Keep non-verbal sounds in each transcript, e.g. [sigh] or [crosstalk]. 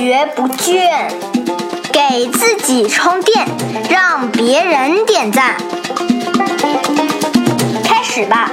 学不倦，给自己充电，让别人点赞。开始吧！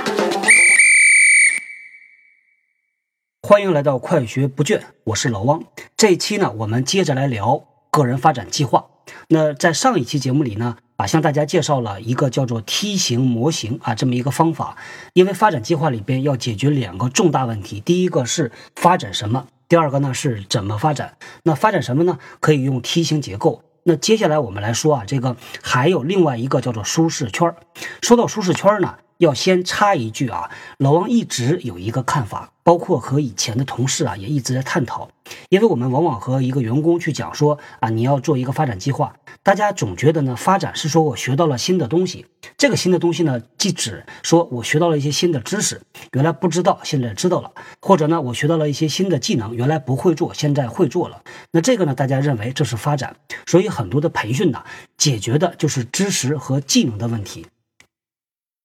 欢迎来到快学不倦，我是老汪。这一期呢，我们接着来聊个人发展计划。那在上一期节目里呢，啊，向大家介绍了一个叫做梯形模型啊这么一个方法。因为发展计划里边要解决两个重大问题，第一个是发展什么，第二个呢是怎么发展。那发展什么呢？可以用梯形结构。那接下来我们来说啊，这个还有另外一个叫做舒适圈。说到舒适圈呢。要先插一句啊，老王一直有一个看法，包括和以前的同事啊也一直在探讨。因为我们往往和一个员工去讲说啊，你要做一个发展计划，大家总觉得呢，发展是说我学到了新的东西，这个新的东西呢，即指说我学到了一些新的知识，原来不知道，现在知道了，或者呢，我学到了一些新的技能，原来不会做，现在会做了。那这个呢，大家认为这是发展，所以很多的培训呢，解决的就是知识和技能的问题。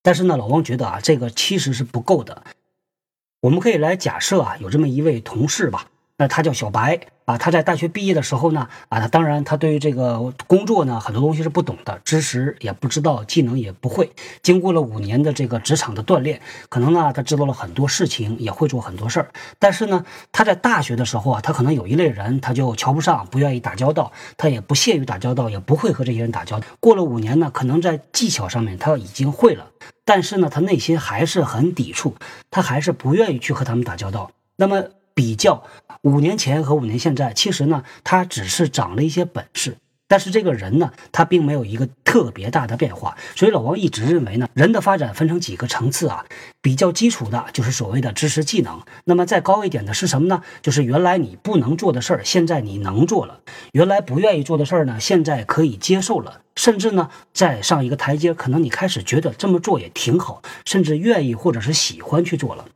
但是呢，老王觉得啊，这个其实是不够的。我们可以来假设啊，有这么一位同事吧，那他叫小白。啊，他在大学毕业的时候呢，啊，他当然他对于这个工作呢，很多东西是不懂的，知识也不知道，技能也不会。经过了五年的这个职场的锻炼，可能呢，他知道了很多事情，也会做很多事儿。但是呢，他在大学的时候啊，他可能有一类人，他就瞧不上，不愿意打交道，他也不屑于打交道，也不会和这些人打交道。过了五年呢，可能在技巧上面他已经会了，但是呢，他内心还是很抵触，他还是不愿意去和他们打交道。那么。比较五年前和五年现在，其实呢，他只是长了一些本事。但是这个人呢，他并没有一个特别大的变化，所以老王一直认为呢，人的发展分成几个层次啊，比较基础的就是所谓的知识技能，那么再高一点的是什么呢？就是原来你不能做的事儿，现在你能做了；原来不愿意做的事儿呢，现在可以接受了。甚至呢，再上一个台阶，可能你开始觉得这么做也挺好，甚至愿意或者是喜欢去做了。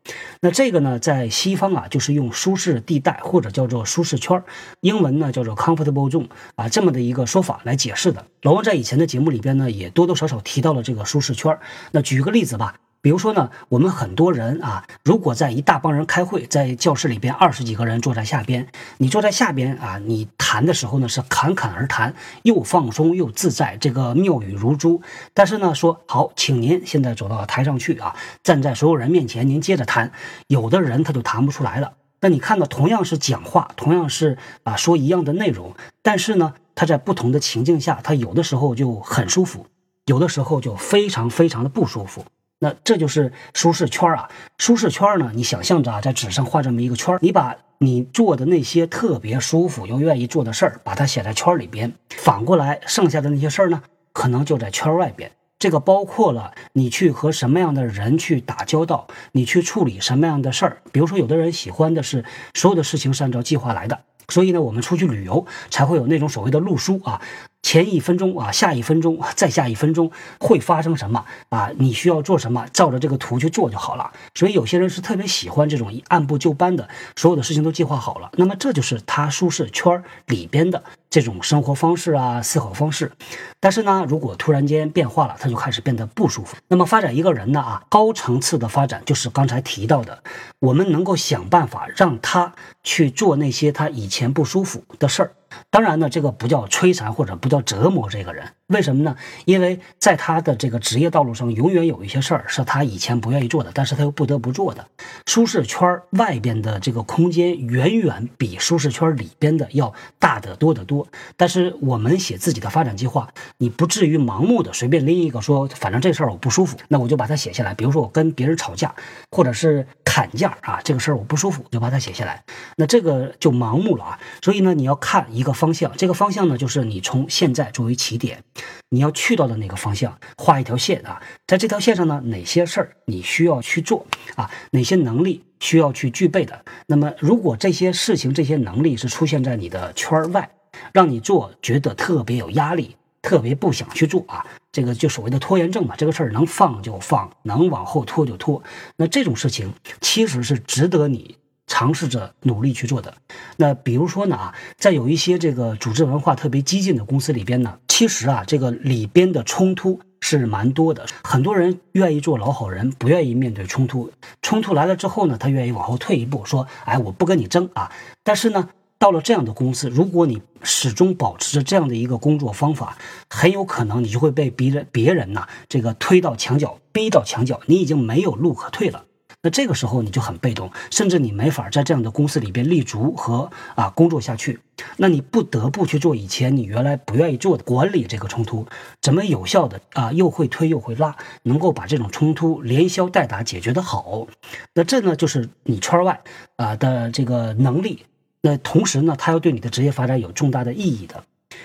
那这个呢，在西方啊，就是用舒适地带或者叫做舒适圈，英文呢叫做 comfortable zone 啊，这么的一个说法来解释的。老王在以前的节目里边呢，也多多少少提到了这个舒适圈。那举个例子吧。比如说呢，我们很多人啊，如果在一大帮人开会，在教室里边二十几个人坐在下边，你坐在下边啊，你谈的时候呢是侃侃而谈，又放松又自在，这个妙语如珠。但是呢，说好，请您现在走到台上去啊，站在所有人面前，您接着谈。有的人他就谈不出来了。那你看到同样是讲话，同样是啊说一样的内容，但是呢，他在不同的情境下，他有的时候就很舒服，有的时候就非常非常的不舒服。那这就是舒适圈啊！舒适圈呢，你想象着啊，在纸上画这么一个圈你把你做的那些特别舒服又愿意做的事儿，把它写在圈里边。反过来，剩下的那些事儿呢，可能就在圈外边。这个包括了你去和什么样的人去打交道，你去处理什么样的事儿。比如说，有的人喜欢的是所有的事情是按照计划来的，所以呢，我们出去旅游才会有那种所谓的路书啊。前一分钟啊，下一分钟，再下一分钟会发生什么啊？你需要做什么？照着这个图去做就好了。所以有些人是特别喜欢这种按部就班的，所有的事情都计划好了。那么这就是他舒适圈里边的这种生活方式啊，思考方式。但是呢，如果突然间变化了，他就开始变得不舒服。那么发展一个人呢啊，高层次的发展就是刚才提到的，我们能够想办法让他去做那些他以前不舒服的事儿。当然呢，这个不叫摧残或者不叫折磨这个人，为什么呢？因为在他的这个职业道路上，永远有一些事儿是他以前不愿意做的，但是他又不得不做的。舒适圈外边的这个空间远远比舒适圈里边的要大得多得多。但是我们写自己的发展计划，你不至于盲目的随便拎一个说，反正这事儿我不舒服，那我就把它写下来。比如说我跟别人吵架，或者是砍价啊，这个事儿我不舒服，就把它写下来。那这个就盲目了啊。所以呢，你要看一。个方向，这个方向呢，就是你从现在作为起点，你要去到的那个方向，画一条线啊，在这条线上呢，哪些事儿你需要去做啊？哪些能力需要去具备的？那么，如果这些事情、这些能力是出现在你的圈外，让你做觉得特别有压力，特别不想去做啊，这个就所谓的拖延症嘛。这个事儿能放就放，能往后拖就拖。那这种事情其实是值得你。尝试着努力去做的，那比如说呢啊，在有一些这个组织文化特别激进的公司里边呢，其实啊，这个里边的冲突是蛮多的。很多人愿意做老好人，不愿意面对冲突。冲突来了之后呢，他愿意往后退一步，说：“哎，我不跟你争啊。”但是呢，到了这样的公司，如果你始终保持着这样的一个工作方法，很有可能你就会被别人别人呐这个推到墙角，逼到墙角，你已经没有路可退了。那这个时候你就很被动，甚至你没法在这样的公司里边立足和啊工作下去。那你不得不去做以前你原来不愿意做的管理这个冲突，怎么有效的啊又会推又会拉，能够把这种冲突连消带打解决的好。那这呢就是你圈外啊的这个能力。那同时呢，它要对你的职业发展有重大的意义的。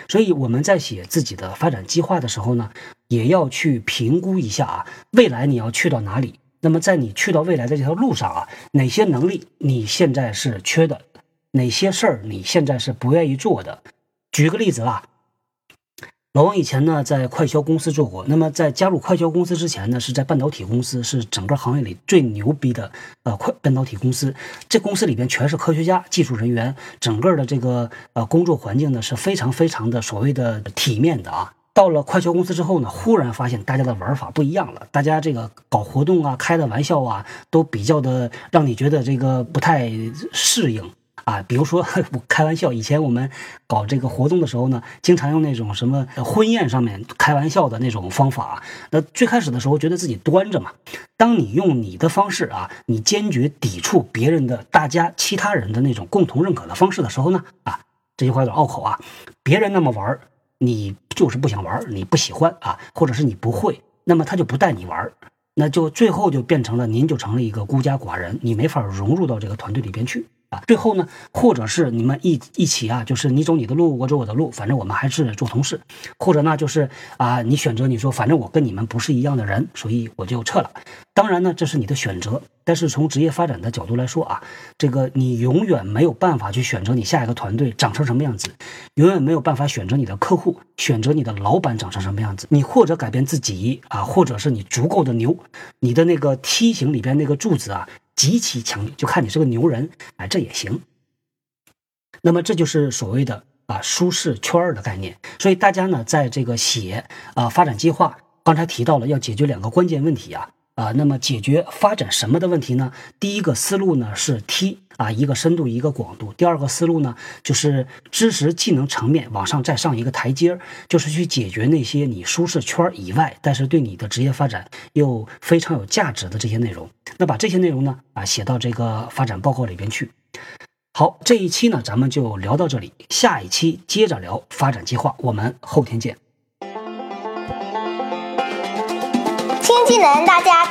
所以我们在写自己的发展计划的时候呢，也要去评估一下啊未来你要去到哪里。那么，在你去到未来的这条路上啊，哪些能力你现在是缺的？哪些事儿你现在是不愿意做的？举个例子啊，老王以前呢在快销公司做过。那么在加入快销公司之前呢，是在半导体公司，是整个行业里最牛逼的呃快半导体公司。这公司里边全是科学家、技术人员，整个的这个呃工作环境呢是非常非常的所谓的体面的啊。到了快销公司之后呢，忽然发现大家的玩法不一样了，大家这个搞活动啊、开的玩笑啊，都比较的让你觉得这个不太适应啊。比如说 [laughs] 开玩笑，以前我们搞这个活动的时候呢，经常用那种什么婚宴上面开玩笑的那种方法。那最开始的时候觉得自己端着嘛，当你用你的方式啊，你坚决抵触别人的、大家其他人的那种共同认可的方式的时候呢，啊，这句话有点拗口啊，别人那么玩。你就是不想玩，你不喜欢啊，或者是你不会，那么他就不带你玩，那就最后就变成了您就成了一个孤家寡人，你没法融入到这个团队里边去。啊，最后呢，或者是你们一一起啊，就是你走你的路，我走我的路，反正我们还是做同事，或者呢，就是啊，你选择你说，反正我跟你们不是一样的人，所以我就撤了。当然呢，这是你的选择，但是从职业发展的角度来说啊，这个你永远没有办法去选择你下一个团队长成什么样子，永远没有办法选择你的客户，选择你的老板长成什么样子。你或者改变自己啊，或者是你足够的牛，你的那个梯形里边那个柱子啊。极其强烈，就看你是个牛人，哎，这也行。那么这就是所谓的啊舒适圈的概念。所以大家呢，在这个写啊发展计划，刚才提到了要解决两个关键问题啊啊，那么解决发展什么的问题呢？第一个思路呢是梯啊，一个深度一个广度。第二个思路呢就是知识技能层面往上再上一个台阶，就是去解决那些你舒适圈以外，但是对你的职业发展又非常有价值的这些内容。那把这些内容呢啊写到这个发展报告里边去。好，这一期呢咱们就聊到这里，下一期接着聊发展计划，我们后天见。新技能大家？